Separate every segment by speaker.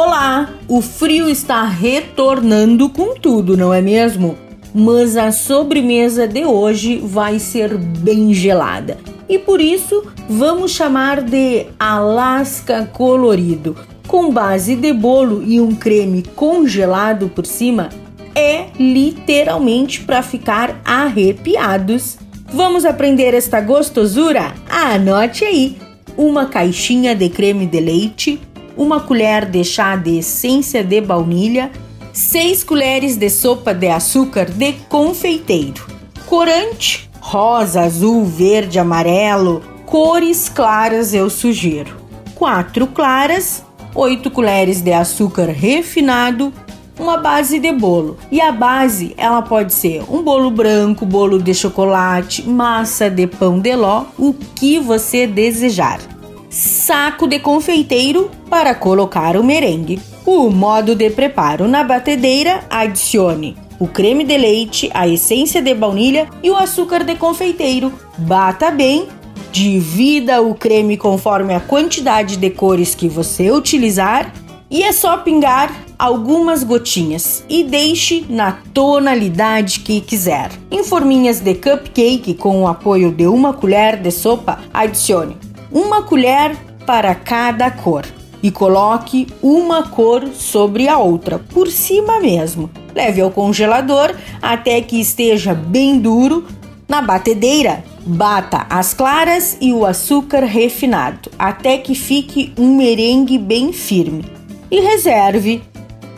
Speaker 1: Olá! O frio está retornando com tudo, não é mesmo? Mas a sobremesa de hoje vai ser bem gelada e por isso vamos chamar de Alasca Colorido. Com base de bolo e um creme congelado por cima, é literalmente para ficar arrepiados. Vamos aprender esta gostosura? Anote aí: uma caixinha de creme de leite, uma colher de chá de essência de baunilha, 6 colheres de sopa de açúcar de confeiteiro, corante, rosa, azul, verde, amarelo, cores claras eu sugiro. 4 claras, 8 colheres de açúcar refinado, uma base de bolo. E a base, ela pode ser um bolo branco, bolo de chocolate, massa de pão de ló, o que você desejar saco de confeiteiro para colocar o merengue. O modo de preparo na batedeira, adicione o creme de leite, a essência de baunilha e o açúcar de confeiteiro. Bata bem, divida o creme conforme a quantidade de cores que você utilizar e é só pingar algumas gotinhas e deixe na tonalidade que quiser. Em forminhas de cupcake com o apoio de uma colher de sopa, adicione uma colher para cada cor e coloque uma cor sobre a outra, por cima mesmo. Leve ao congelador até que esteja bem duro. Na batedeira, bata as claras e o açúcar refinado até que fique um merengue bem firme e reserve.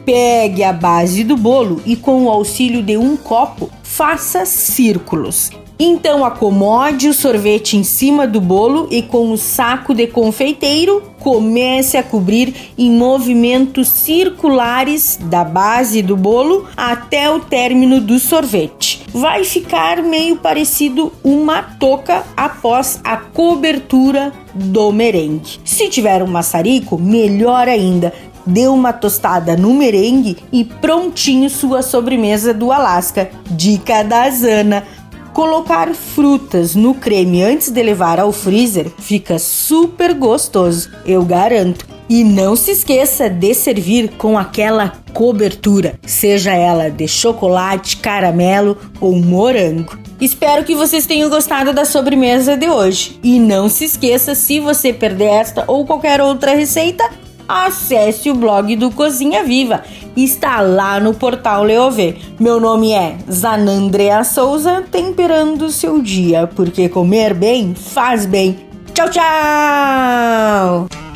Speaker 1: Pegue a base do bolo e, com o auxílio de um copo, faça círculos então acomode o sorvete em cima do bolo e com o saco de confeiteiro comece a cobrir em movimentos circulares da base do bolo até o término do sorvete. Vai ficar meio parecido uma touca após a cobertura do merengue. Se tiver um maçarico, melhor ainda. Dê uma tostada no merengue e prontinho sua sobremesa do Alasca. Dica da Zana Colocar frutas no creme antes de levar ao freezer fica super gostoso, eu garanto. E não se esqueça de servir com aquela cobertura, seja ela de chocolate, caramelo ou morango. Espero que vocês tenham gostado da sobremesa de hoje. E não se esqueça, se você perder esta ou qualquer outra receita, acesse o blog do Cozinha Viva. Está lá no portal Leovê. Meu nome é Zanandrea Souza, temperando o seu dia, porque comer bem faz bem. Tchau, tchau!